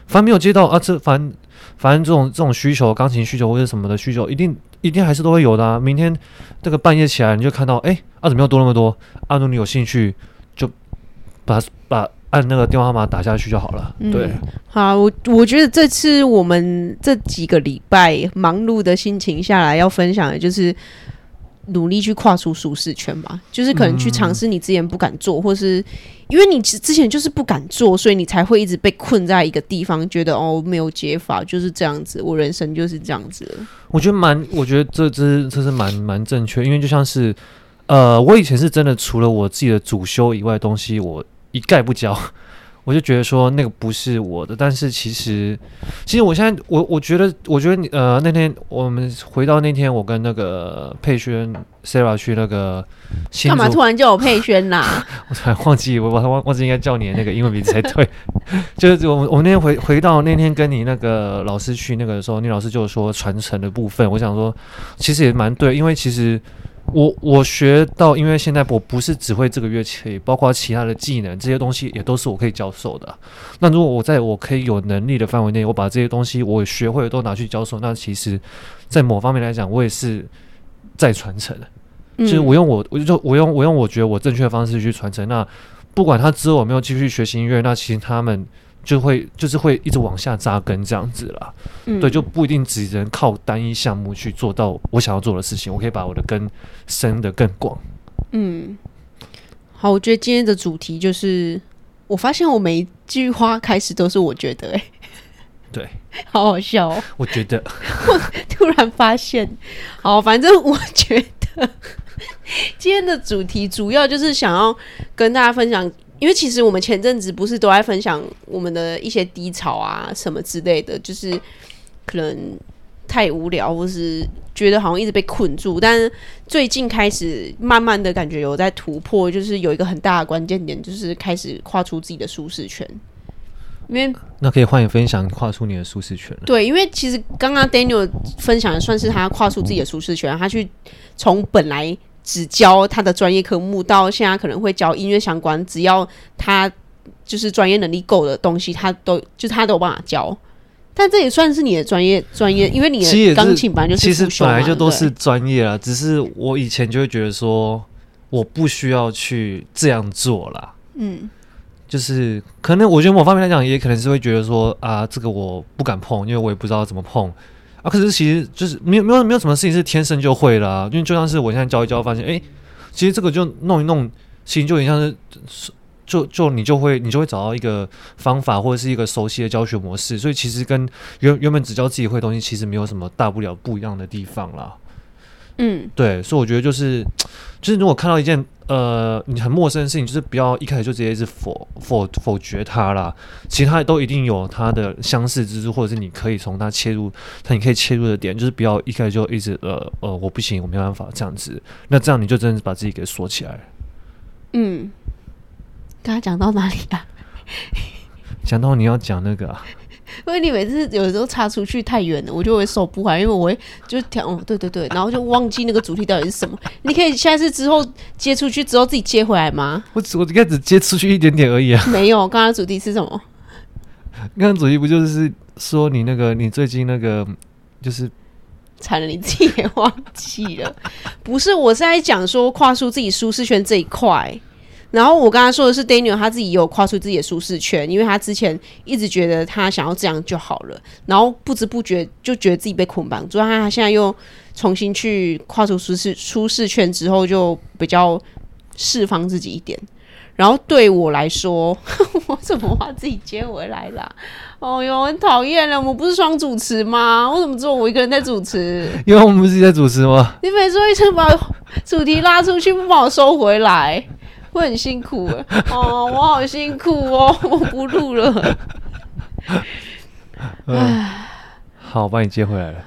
反正没有接到啊，这反正反正这种这种需求，钢琴需求或者什么的需求，一定一定还是都会有的啊。明天这个半夜起来，你就看到，哎，啊怎么又多那么多？啊，如果你有兴趣，就把把。按那个电话号码打下去就好了。嗯、对，好，我我觉得这次我们这几个礼拜忙碌的心情下来，要分享的就是努力去跨出舒适圈吧。就是可能去尝试你之前不敢做，嗯、或是因为你之前就是不敢做，所以你才会一直被困在一个地方，觉得哦没有解法，就是这样子。我人生就是这样子。我觉得蛮，我觉得这这这是蛮蛮正确，因为就像是呃，我以前是真的除了我自己的主修以外的东西，我。一概不教，我就觉得说那个不是我的，但是其实，其实我现在我我觉得，我觉得你呃那天我们回到那天，我跟那个佩轩 Sarah 去那个，干嘛突然叫我佩轩啦？我突然忘记我我忘忘记应该叫你的那个英文名字才对。就是我我那天回回到那天跟你那个老师去那个的时候，你老师就说传承的部分，我想说其实也蛮对，因为其实。我我学到，因为现在我不是只会这个乐器，包括其他的技能，这些东西也都是我可以教授的。那如果我在我可以有能力的范围内，我把这些东西我学会都拿去教授，那其实，在某方面来讲，我也是在传承的。就是我用我，我就我用我用我觉得我正确的方式去传承。那不管他之后有没有继续学习音乐，那其实他们。就会就是会一直往下扎根这样子啦，嗯、对，就不一定只能靠单一项目去做到我想要做的事情，我可以把我的根伸得更广。嗯，好，我觉得今天的主题就是，我发现我每一句话开始都是我觉得、欸，哎，对，好好笑哦。我觉得，我突然发现，好，反正我觉得 今天的主题主要就是想要跟大家分享。因为其实我们前阵子不是都在分享我们的一些低潮啊什么之类的，就是可能太无聊，或是觉得好像一直被困住。但最近开始慢慢的感觉有在突破，就是有一个很大的关键点，就是开始跨出自己的舒适圈。因为那可以换你分享跨出你的舒适圈。对，因为其实刚刚 Daniel 分享的算是他跨出自己的舒适圈，他去从本来。只教他的专业科目，到现在可能会教音乐相关，只要他就是专业能力够的东西，他都就他都有办法教。但这也算是你的专业专业，因为你的钢琴本来就是其实本来就都是专业啦。只是我以前就会觉得说，我不需要去这样做啦。嗯，就是可能我觉得某方面来讲，也可能是会觉得说啊，这个我不敢碰，因为我也不知道怎么碰。啊，可是其实就是没有没有没有什么事情是天生就会啦，啊，因为就像是我现在教一教，发现哎，欸，其实这个就弄一弄，其实就有点像是，就就你就会你就会找到一个方法或者是一个熟悉的教学模式，所以其实跟原原本只教自己会的东西，其实没有什么大不了不一样的地方啦。嗯，对，所以我觉得就是，就是如果看到一件呃你很陌生的事情，就是不要一开始就直接是否否否决它啦。其他都一定有它的相似之处，或者是你可以从它切入，它你可以切入的点，就是不要一开始就一直呃呃我不行，我没办法这样子。那这样你就真的是把自己给锁起来了。嗯，刚刚讲到哪里啊？讲到你要讲那个啊。因为你每次有时候插出去太远了，我就会受不了，因为我会就调，哦，对对对，然后就忘记那个主题到底是什么。你可以下次之后接出去之后自己接回来吗？我我应该只接出去一点点而已啊。没有，刚刚主题是什么？刚刚主题不就是说你那个你最近那个就是惨了，你自己也忘记了？不是，我是在讲说跨出自己舒适圈这一块。然后我刚才说的是 Daniel，他自己也有跨出自己的舒适圈，因为他之前一直觉得他想要这样就好了，然后不知不觉就觉得自己被捆绑住。他现在又重新去跨出舒适舒适圈之后，就比较释放自己一点。然后对我来说，我怎么把自己接回来了？哦哟，很讨厌了！我们不是双主持吗？为什么只有我一个人在主持？因为我们不是在主持吗？你每次一直把主题拉出去，不把我收回来。会很辛苦哦，我好辛苦哦，我不录了。唉，好，我把你接回来了。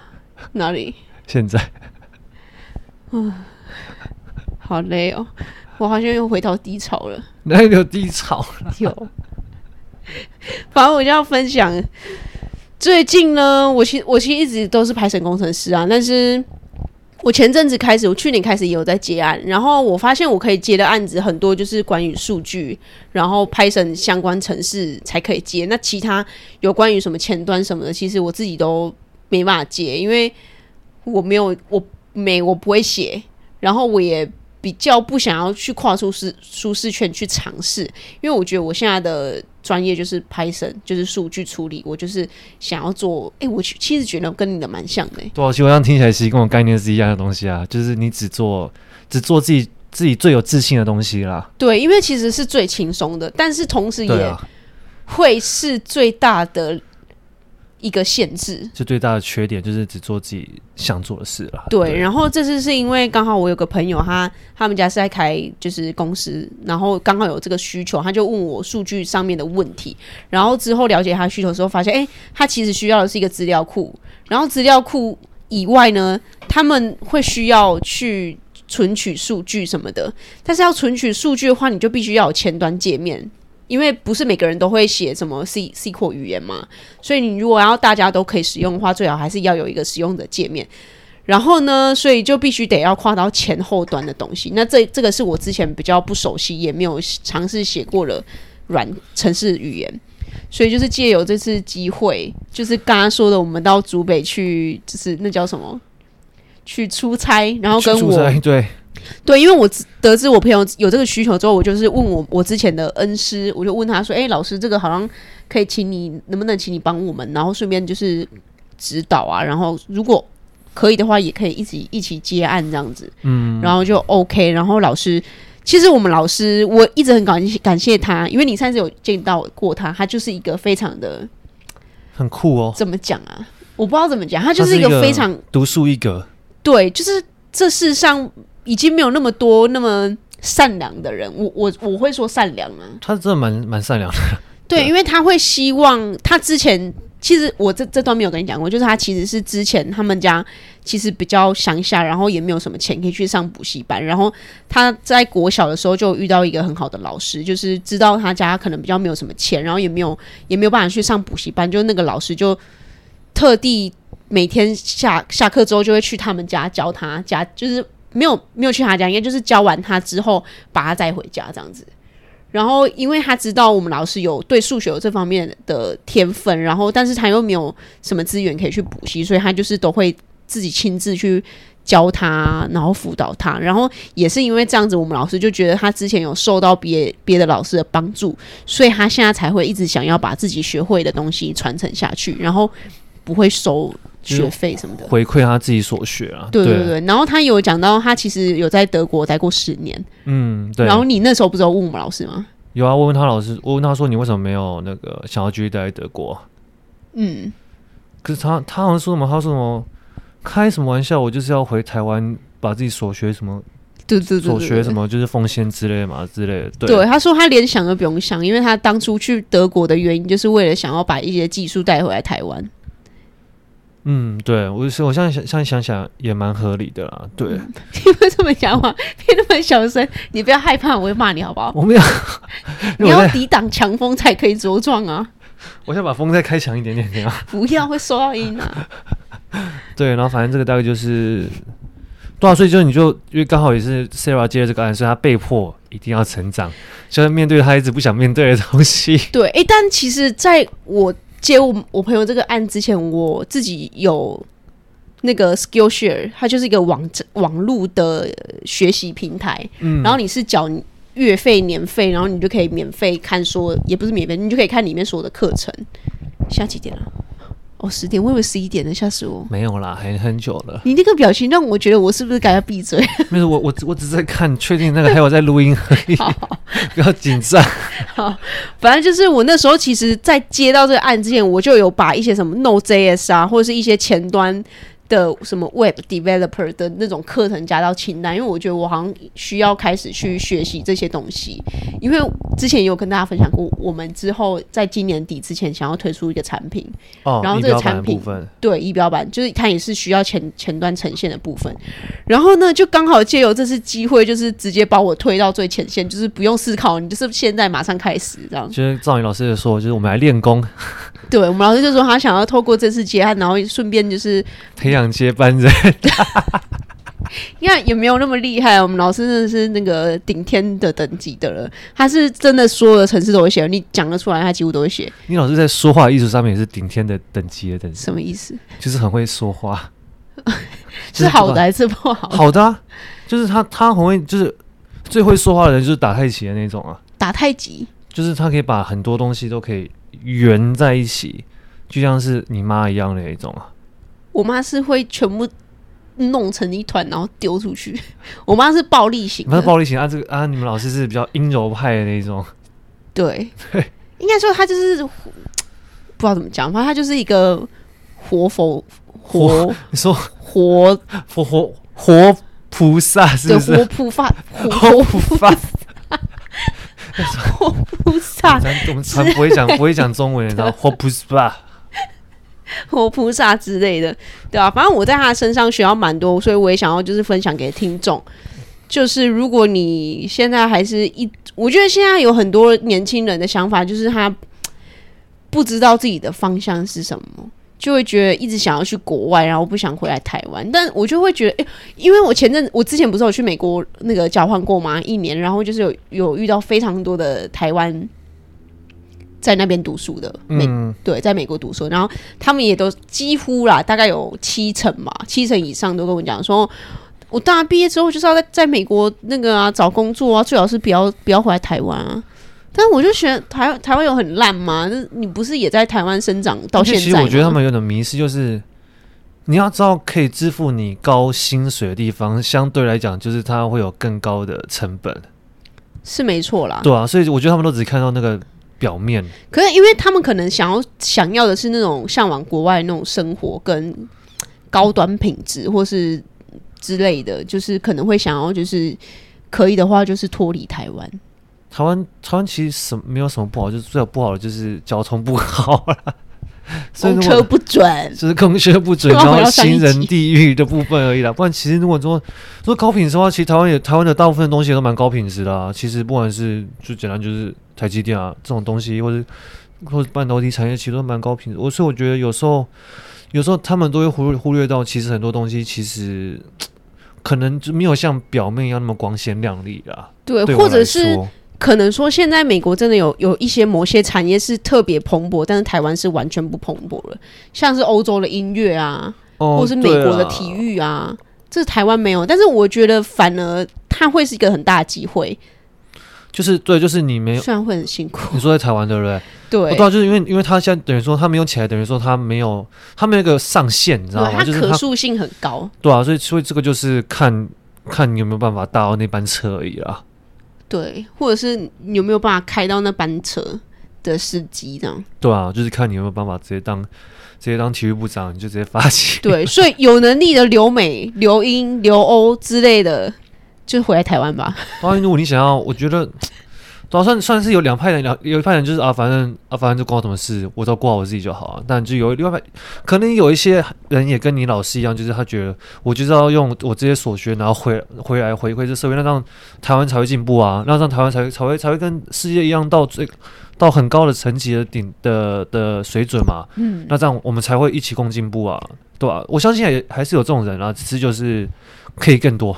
哪里？现在。嗯，好累哦，我好像又回到低潮了。哪里有低潮？有。反正我就要分享，最近呢，我其实我其实一直都是 Python 工程师啊，但是。我前阵子开始，我去年开始也有在接案，然后我发现我可以接的案子很多，就是关于数据，然后 Python 相关程式才可以接。那其他有关于什么前端什么的，其实我自己都没办法接，因为我没有，我没，我不会写，然后我也。比较不想要去跨出舒舒适圈去尝试，因为我觉得我现在的专业就是 Python，就是数据处理。我就是想要做，哎、欸，我其实觉得跟你的蛮像的、欸。对啊，基本上听起来其实跟我概念是一样的东西啊，就是你只做只做自己自己最有自信的东西啦。对，因为其实是最轻松的，但是同时也会是最大的一个限制，就最大的缺点就是只做自己想做的事了。对，然后这次是因为刚好我有个朋友他，他他们家是在开就是公司，然后刚好有这个需求，他就问我数据上面的问题，然后之后了解他需求的时候，发现哎，他其实需要的是一个资料库，然后资料库以外呢，他们会需要去存取数据什么的，但是要存取数据的话，你就必须要有前端界面。因为不是每个人都会写什么 C C 括语言嘛，所以你如果要大家都可以使用的话，最好还是要有一个使用的界面。然后呢，所以就必须得要跨到前后端的东西。那这这个是我之前比较不熟悉，也没有尝试写过的软城市语言。所以就是借由这次机会，就是刚刚说的，我们到竹北去，就是那叫什么？去出差，然后跟我对。对，因为我得知我朋友有这个需求之后，我就是问我我之前的恩师，我就问他说：“哎，老师，这个好像可以请你，能不能请你帮我们？然后顺便就是指导啊，然后如果可以的话，也可以一起一起接案这样子。”嗯，然后就 OK。然后老师，其实我们老师我一直很感谢感谢他，因为你上次有见到过他，他就是一个非常的很酷哦。怎么讲啊？我不知道怎么讲，他就是一个非常独树一格。对，就是这世上。已经没有那么多那么善良的人，我我我会说善良啊，他真的蛮蛮善良的，对，因为他会希望他之前其实我这这段没有跟你讲过，就是他其实是之前他们家其实比较乡下，然后也没有什么钱可以去上补习班，然后他在国小的时候就遇到一个很好的老师，就是知道他家可能比较没有什么钱，然后也没有也没有办法去上补习班，就那个老师就特地每天下下课之后就会去他们家教他家就是。没有没有去他家，应该就是教完他之后把他带回家这样子。然后，因为他知道我们老师有对数学有这方面的天分，然后但是他又没有什么资源可以去补习，所以他就是都会自己亲自去教他，然后辅导他。然后也是因为这样子，我们老师就觉得他之前有受到别别的老师的帮助，所以他现在才会一直想要把自己学会的东西传承下去，然后不会收。学费什么的，回馈他自己所学啊。对对对，对，然后他有讲到，他其实有在德国待过十年。嗯，对。然后你那时候不是有问我们老师吗？有啊，我问他老师，我问他说，你为什么没有那个想要继续待在德国？嗯，可是他他好像说什么，他说什么开什么玩笑，我就是要回台湾把自己所学什么，对对对，所学什么就是奉献之类的嘛之类的。对，对，他说他连想都不用想，因为他当初去德国的原因就是为了想要把一些技术带回来台湾。嗯，对，我是我现在想，现在想想也蛮合理的啦。对，嗯、你为什么讲话变那么小声？你不要害怕，我会骂你好不好？我没有，你要抵挡强风才可以茁壮啊！我想把风再开强一点点，这样 不要会收到音啊。对，然后反正这个大概就是多少岁，就你就因为刚好也是 Sarah 接了这个案，所以他被迫一定要成长，就是面对他一直不想面对的东西。对，哎，但其实在我。接我我朋友这个案之前，我自己有那个 Skillshare，它就是一个网网络的学习平台。嗯，然后你是缴月费、年费，然后你就可以免费看说，也不是免费，你就可以看里面所有的课程。现在几点了？哦，十点，我以为十一点呢，吓死我！没有啦，还很久了。你那个表情让我觉得我是不是该要闭嘴？没有，我我我只是在看，确定那个还有在录音而已，好 不要紧张。反正就是我那时候其实，在接到这个案之前，我就有把一些什么 Node.js 啊，或者是一些前端。的什么 Web Developer 的那种课程加到清单，因为我觉得我好像需要开始去学习这些东西，因为之前也有跟大家分享过，我们之后在今年底之前想要推出一个产品，哦，然后这个产品对仪表板就是它也是需要前前端呈现的部分，然后呢就刚好借由这次机会，就是直接把我推到最前线，就是不用思考，你就是现在马上开始这样。就是赵宇老师也说，就是我们来练功。对，我们老师就说他想要透过这次接案，然后顺便就是培养接班人。你看也没有那么厉害？我们老师真的是那个顶天的等级的了，他是真的所有的城市都会写，你讲得出来，他几乎都会写。你老师在说话艺术上面也是顶天的等级的等级。什么意思？就是很会说话，是好的还是不好？好的啊，就是他他很会，就是最会说话的人就是打太极的那种啊。打太极，就是他可以把很多东西都可以。圆在一起，就像是你妈一样的那种啊。我妈是会全部弄成一团，然后丢出去。我妈是暴力型，不是暴力型啊。这个啊，你们老师是比较阴柔派的那种。对，对，应该说她就是不知道怎么讲，反正她就是一个活佛活，你说活活活活菩萨是不是？活菩萨 活菩萨，活菩萨。我们传不会讲不会讲中文，然后活菩萨。活菩萨之类的，对吧、啊？反正我在他身上学到蛮多，所以我也想要就是分享给听众。就是如果你现在还是一，我觉得现在有很多年轻人的想法，就是他不知道自己的方向是什么，就会觉得一直想要去国外，然后不想回来台湾。但我就会觉得，诶，因为我前阵我之前不是有去美国那个交换过吗？一年，然后就是有有遇到非常多的台湾。在那边读书的，美、嗯、对，在美国读书，然后他们也都几乎啦，大概有七成嘛，七成以上都跟我讲说，我大毕业之后就是要在在美国那个啊找工作啊，最好是不要不要回来台湾啊。但我就觉得台台湾有很烂吗？你不是也在台湾生长到现在？其实我觉得他们有点迷失，就是你要知道，可以支付你高薪水的地方，相对来讲，就是它会有更高的成本，是没错啦。对啊，所以我觉得他们都只看到那个。表面，可是因为他们可能想要想要的是那种向往国外那种生活跟高端品质，或是之类的，就是可能会想要就是可以的话，就是脱离台湾。台湾台湾其实什么没有什么不好，就是最不好的就是交通不好了。公车不准，就是公车不准，然后行人地狱的部分而已啦。不然，其实如果说说高品质的话，其实台湾也台湾的大部分东西都蛮高品质的啊。其实不管是就简单就是台积电啊这种东西，或者或者半导体产业，其实都蛮高品质。我所以我觉得有时候有时候他们都会忽略忽略到，其实很多东西其实可能就没有像表面一样那么光鲜亮丽啦。对，对或者是。可能说，现在美国真的有有一些某些产业是特别蓬勃，但是台湾是完全不蓬勃了。像是欧洲的音乐啊，哦、或是美国的体育啊，啊这是台湾没有。但是我觉得反而它会是一个很大的机会。就是对，就是你没有，虽然会很辛苦。你说在台湾对不对？对，我知道，就是因为因为他现在等于说他没有起来，等于说他没有他没有一个上限，你知道吗？它可塑性很高。对啊，所以所以这个就是看看你有没有办法搭到那班车而已啦。对，或者是你有没有办法开到那班车的司机这样？对啊，就是看你有没有办法直接当直接当体育部长，你就直接发起。对，所以有能力的留美、留英、留欧之类的，就回来台湾吧。当然，如果你想要，我觉得。总算算是有两派人，两有一派人就是啊，反正啊，反正就关我什么事，我只要过好我自己就好啊。但就有另外派，可能有一些人也跟你老师一样，就是他觉得我就是要用我这些所学，然后回回来回馈这社会，那让台湾才会进步啊，那让台湾才会才会才会跟世界一样到最到很高的层级的顶的的水准嘛。嗯，那这样我们才会一起共进步啊，对吧、啊？我相信也还是有这种人啊，只是就是可以更多。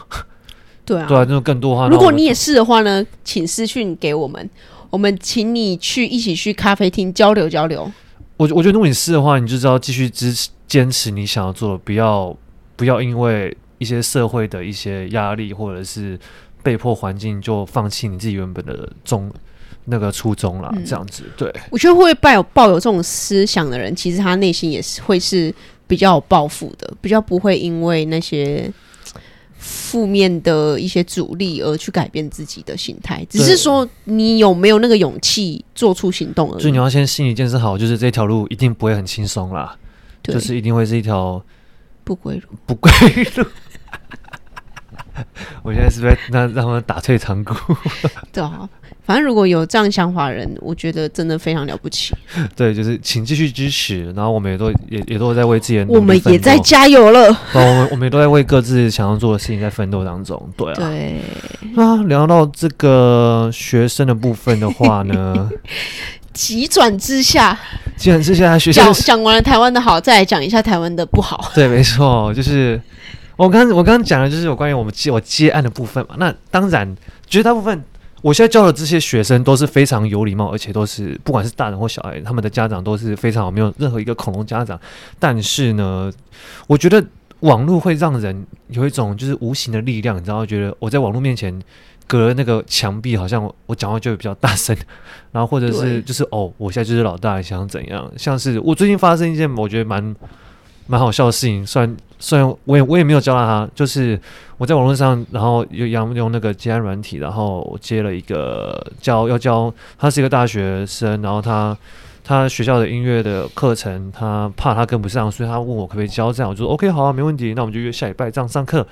对啊，对啊，那种更多话。如果你也是的话呢，请私讯给我们，我们请你去一起去咖啡厅交流交流。我我觉得如果你是的话，你就知道继续支持坚持你想要做的，不要不要因为一些社会的一些压力或者是被迫环境就放弃你自己原本的中那个初衷了。嗯、这样子，对。我觉得会抱有抱有这种思想的人，其实他内心也是会是比较有抱负的，比较不会因为那些。负面的一些阻力而去改变自己的心态，只是说你有没有那个勇气做出行动而已。所以你要先心理建设好，就是这条路一定不会很轻松啦，就是一定会是一条不归路，不归路。我现在是不是让让他们打退堂鼓？对啊。反正如果有这样想法的人，我觉得真的非常了不起。对，就是请继续支持，然后我们也都也也都在为自己的我们也在加油了。我们我们也都在为各自想要做的事情在奋斗当中。对啊。对啊，聊到这个学生的部分的话呢，急转之下，急转之下，学生讲讲完了台湾的好，再来讲一下台湾的不好。对，没错，就是我刚我刚刚讲的就是有关于我们接我接案的部分嘛。那当然，绝大部分。我现在教的这些学生都是非常有礼貌，而且都是不管是大人或小孩，他们的家长都是非常好，没有任何一个恐龙家长。但是呢，我觉得网络会让人有一种就是无形的力量，你知道，觉得我在网络面前隔了那个墙壁，好像我讲话就会比较大声，然后或者是就是哦，我现在就是老大，想怎样？像是我最近发生一件我觉得蛮蛮好笑的事情，虽然。虽然我也我也没有教到他，就是我在网络上，然后用用用那个接案软体，然后我接了一个教要教他是一个大学生，然后他他学校的音乐的课程，他怕他跟不上，所以他问我可不可以教这样，我就说 OK 好啊，没问题，那我们就约下礼拜这样上课。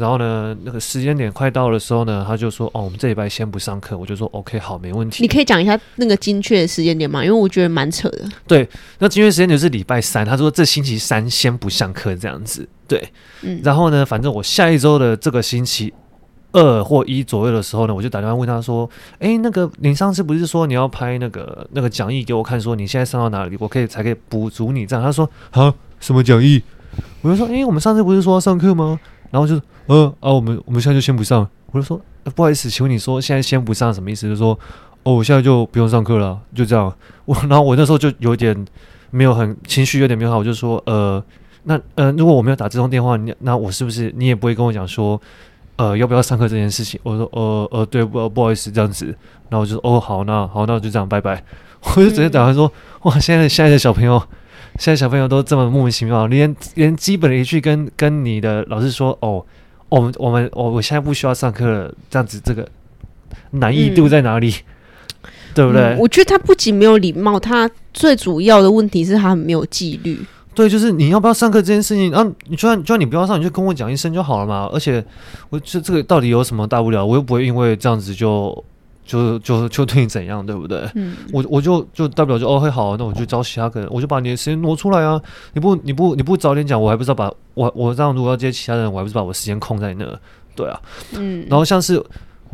然后呢，那个时间点快到的时候呢，他就说：“哦，我们这礼拜先不上课。”我就说：“OK，好，没问题。”你可以讲一下那个精确的时间点吗？因为我觉得蛮扯的。对，那精确时间点是礼拜三。他说这星期三先不上课这样子。对，嗯。然后呢，反正我下一周的这个星期二或一左右的时候呢，我就打电话问他说：“哎，那个你上次不是说你要拍那个那个讲义给我看，说你现在上到哪里，我可以才可以补足你这样？”他说：“啊，什么讲义？”我就说：“哎，我们上次不是说要上课吗？”然后就是，呃啊，我们我们现在就先不上。我就说，不好意思，请问你说现在先不上什么意思？就是说，哦，我现在就不用上课了，就这样。我然后我那时候就有点没有很情绪，有点没有好，我就说，呃，那呃，如果我没有打这通电话，你那我是不是你也不会跟我讲说，呃，要不要上课这件事情？我说，呃呃，对，不不好意思，这样子。然后我就说，哦，好，那好，那我就这样，拜拜。我就直接打算说，哇，现在现在的小朋友。现在小朋友都这么莫名其妙，连连基本的一句跟跟你的老师说哦，我们我们我我现在不需要上课了，这样子这个难易度在哪里？嗯、对不对、嗯？我觉得他不仅没有礼貌，他最主要的问题是他很没有纪律。对，就是你要不要上课这件事情，然、啊、后你就算就算你不要上，你就跟我讲一声就好了嘛。而且我这这个到底有什么大不了？我又不会因为这样子就。就就就对你怎样，对不对？嗯，我我就就代表就哦，会好，那我就找其他个人，我就把你的时间挪出来啊！你不你不你不早点讲，我还不知道把我我这样如果要接其他人，我还不知道把我时间空在那，对啊，嗯。然后像是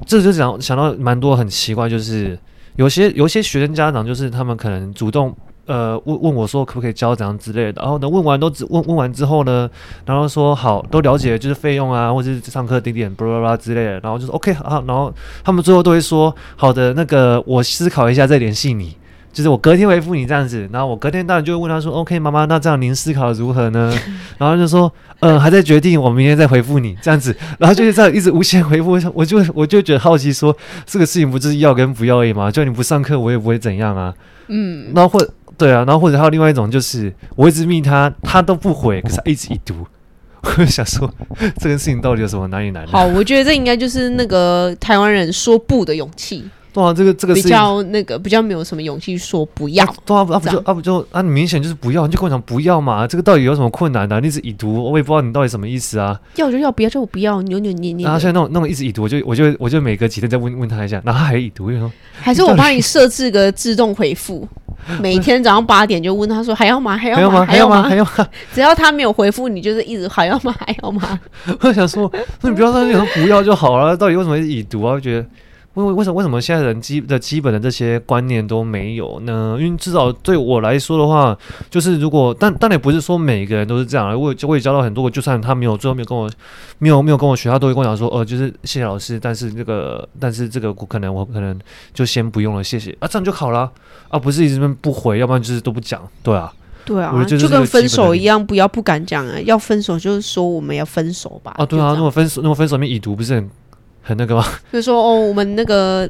这就想想到蛮多很奇怪，就是有些有些学生家长，就是他们可能主动。呃，问问我说可不可以教怎样之类的，然后呢，问完都只问问完之后呢，然后说好都了解，就是费用啊，或者是上课地点，巴拉巴拉之类的，然后就说 OK 好，然后他们最后都会说好的，那个我思考一下再联系你，就是我隔天回复你这样子，然后我隔天当然就会问他说 OK 妈妈，那这样您思考如何呢？然后就说嗯、呃，还在决定，我明天再回复你这样子，然后就是这样一直无限回复，我就我就觉得好奇说这个事情不就是要跟不要而已吗？就你不上课我也不会怎样啊，嗯，然后或。对啊，然后或者还有另外一种，就是我一直密他，他都不回，可是他一直已读。我就想说，这件事情到底有什么难以难？好，我觉得这应该就是那个台湾人说不的勇气。对啊，这个这个比较那个比较没有什么勇气说不要。对啊，啊不就啊不就啊，你明显就是不要，你就跟我讲不要嘛。这个到底有什么困难的、啊？你一直已读，我也不知道你到底什么意思啊。要就要，不要就不要，扭扭捏捏。然后现在那种那种一直已读，我就我就我就每隔几天再问问他一下，然后他还已读，说还是我帮你设置个自动回复。每天早上八点就问他说还要吗？还要吗？还要吗？还要吗？只要他没有回复你，就是一直还要吗？还要吗？我想说，那你不要说你说不要就好了。到底为什么是已读啊？我觉得为为为什么为什么现在人基的基本的这些观念都没有呢？因为至少对我来说的话，就是如果但但也不是说每个人都是这样。我我也教到很多，就算他没有最后没有跟我没有没有跟我学，他都会跟我讲说，呃，就是谢谢老师，但是这个但是这个我可能我可能就先不用了，谢谢啊，这样就好了。啊，不是一直不回，要不然就是都不讲，对啊，对啊，就，就跟分手一样，不要不敢讲啊，要分手就是说我们要分手吧。啊，对啊，那么分手，那么分手面已读，不是很很那个吗？就是说哦，我们那个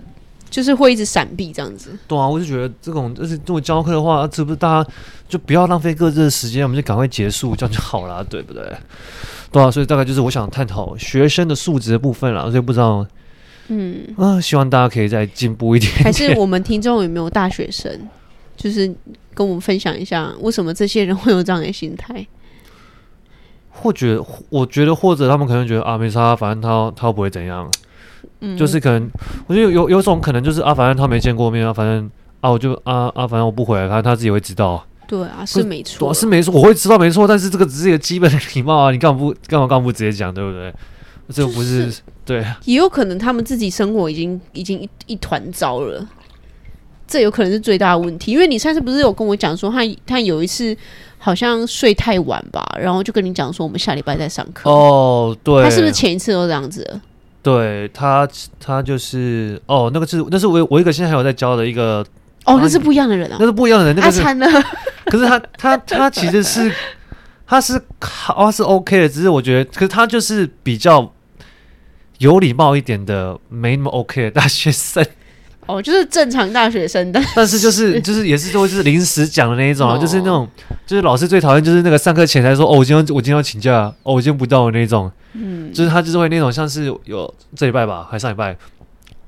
就是会一直闪避这样子。对啊，我就觉得这种就是如果教课的话，是不是大家就不要浪费各自的时间，我们就赶快结束，这样就好了，对不对？对啊，所以大概就是我想探讨学生的素质的部分了，所以不知道。嗯啊，希望大家可以再进步一点，点。还是我们听众有没有大学生，就是跟我们分享一下，为什么这些人会有这样的心态？或觉，我觉得，或者他们可能觉得啊，没差，反正他他不会怎样。嗯，就是可能，我觉得有有有种可能，就是啊，反正他没见过面啊，反正啊，我就啊啊，反正我不回来，他他自己会知道。对啊，是没错，是没错，我会知道没错，但是这个只是一个基本的礼貌啊，你干嘛不干嘛干嘛不直接讲，对不对？这不是、就是、对，也有可能他们自己生活已经已经一一团糟了，这有可能是最大的问题。因为你上次不是有跟我讲说，他他有一次好像睡太晚吧，然后就跟你讲说我们下礼拜再上课。哦，对，他是不是前一次都这样子？对他，他就是哦，那个是那是我我一个现在还有在教的一个哦，那是不一样的人啊，那是不一样的人，那个是惨了。可是他他他其实是 他是好是 OK 的，只是我觉得，可是他就是比较。有礼貌一点的，没那么 OK 的大学生，哦，就是正常大学生的，但是就是 就是也是说就是临时讲的那一种，啊、就是那种就是老师最讨厌就是那个上课前才说哦，我今天我今天要请假，哦，我今天不到的那种，嗯，就是他就是会那种像是有这礼拜吧，还上礼拜，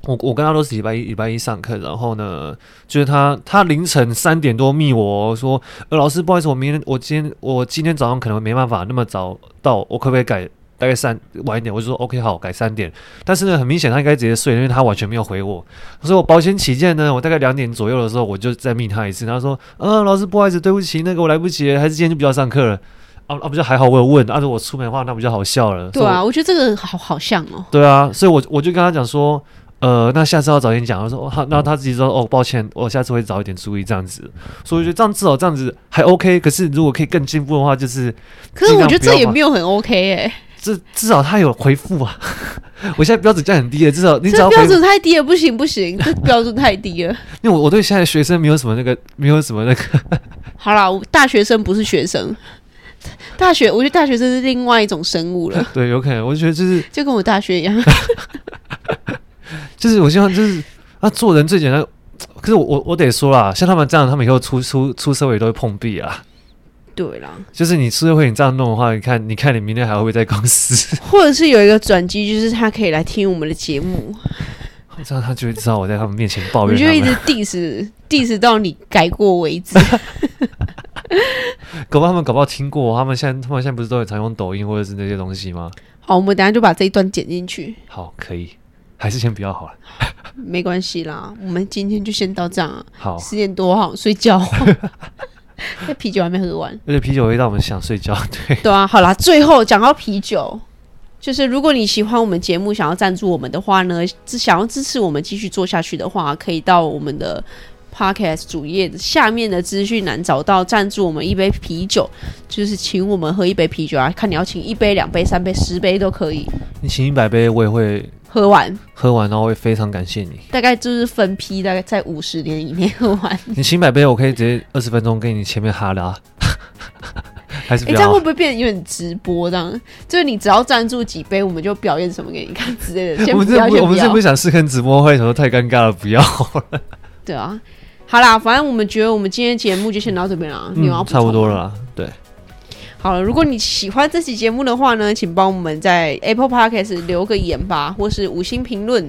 我我跟他都是礼拜一礼拜一上课，然后呢，就是他他凌晨三点多密我说，呃，老师不好意思，我明天我今天我今天早上可能没办法那么早到，我可不可以改大概三晚一点？我就说 OK 好，改三点。但是呢，很明显他应该直接睡，因为他完全没有回我。所以我保险起见呢，我大概两点左右的时候，我就再命他一次。他说，呃，老师不好意思，对不起，那个我来不及，还是今天就不要上课了。啊啊，不就还好，我有问，按照我出门的话，那不就好笑了。对啊，我，我觉得这个好好像哦。对啊，所以我我就跟他讲说。呃，那下次要早点讲。他说，好，那他自己说，哦，抱歉，我下次会早一点注意这样子。所以我觉得这样至少这样子还 OK。可是如果可以更进步的话，就是，可是我觉得这也没有很 OK 哎、欸。这至少他有回复啊。我现在标准降很低了，至少你只要标准太低了，不行不行，这标准太低了。因为我我对现在学生没有什么那个，没有什么那个。好啦，大学生不是学生，大学我觉得大学生是另外一种生物了。对，有可能，我就觉得就是就跟我大学一样。就是我希望，就是啊，做人最简单。可是我我我得说啦，像他们这样，他们以后出出出社会都会碰壁啊。对啦，就是你出社会你这样弄的话，你看你看你明天还会不会在公司？或者是有一个转机，就是他可以来听我们的节目，这样他就会知道我在他们面前抱怨。你就一直 diss diss 到你改过为止。搞不好他们搞不好听过，他们现在他们现在不是都有常用抖音或者是那些东西吗？好，我们等下就把这一段剪进去。好，可以。还是先不要好了，没关系啦，我们今天就先到这样。好，十点多好睡觉，那啤酒还没喝完，而且啤酒会让我们想睡觉。对，对啊，好啦，最后讲到啤酒，就是如果你喜欢我们节目，想要赞助我们的话呢，想要支持我们继续做下去的话，可以到我们的 Podcast 主页下面的资讯栏找到赞助我们一杯啤酒，就是请我们喝一杯啤酒啊，看你要请一杯、两杯、三杯、十杯都可以。你请一百杯，我也会。喝完，喝完，然后会非常感谢你。大概就是分批，大概在五十年以内喝完。你新百杯，我可以直接二十分钟给你前面哈拉。还是哎、欸，这样会不会变得有点直播？这样就是你只要赞助几杯，我们就表演什么给你看之类的。先不要，我们这不，我们这不想试看直播会，什么太尴尬了，不要了。对啊，好啦，反正我们觉得我们今天节目就先到这边了。你要、嗯、差不多了啦，对。好了，如果你喜欢这期节目的话呢，请帮我们在 Apple Podcast 留个言吧，或是五星评论，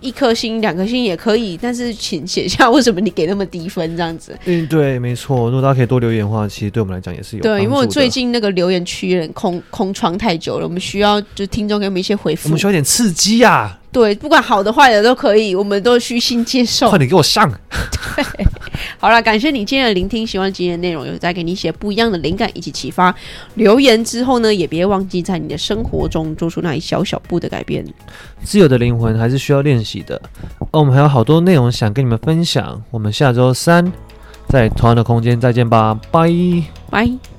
一颗星、两颗星也可以，但是请写下为什么你给那么低分这样子。嗯，对，没错。如果大家可以多留言的话，其实对我们来讲也是有。对，因为我最近那个留言区有点空空窗太久了，我们需要就听众给我们一些回复，我们需要点刺激呀、啊。对，不管好的坏的都可以，我们都虚心接受。快点给我上！对，好了，感谢你今天的聆听，希望今天的内容有带给你一些不一样的灵感以及启发。留言之后呢，也别忘记在你的生活中做出那一小小步的改变。自由的灵魂还是需要练习的。而我们还有好多内容想跟你们分享。我们下周三在同样的空间再见吧，拜拜。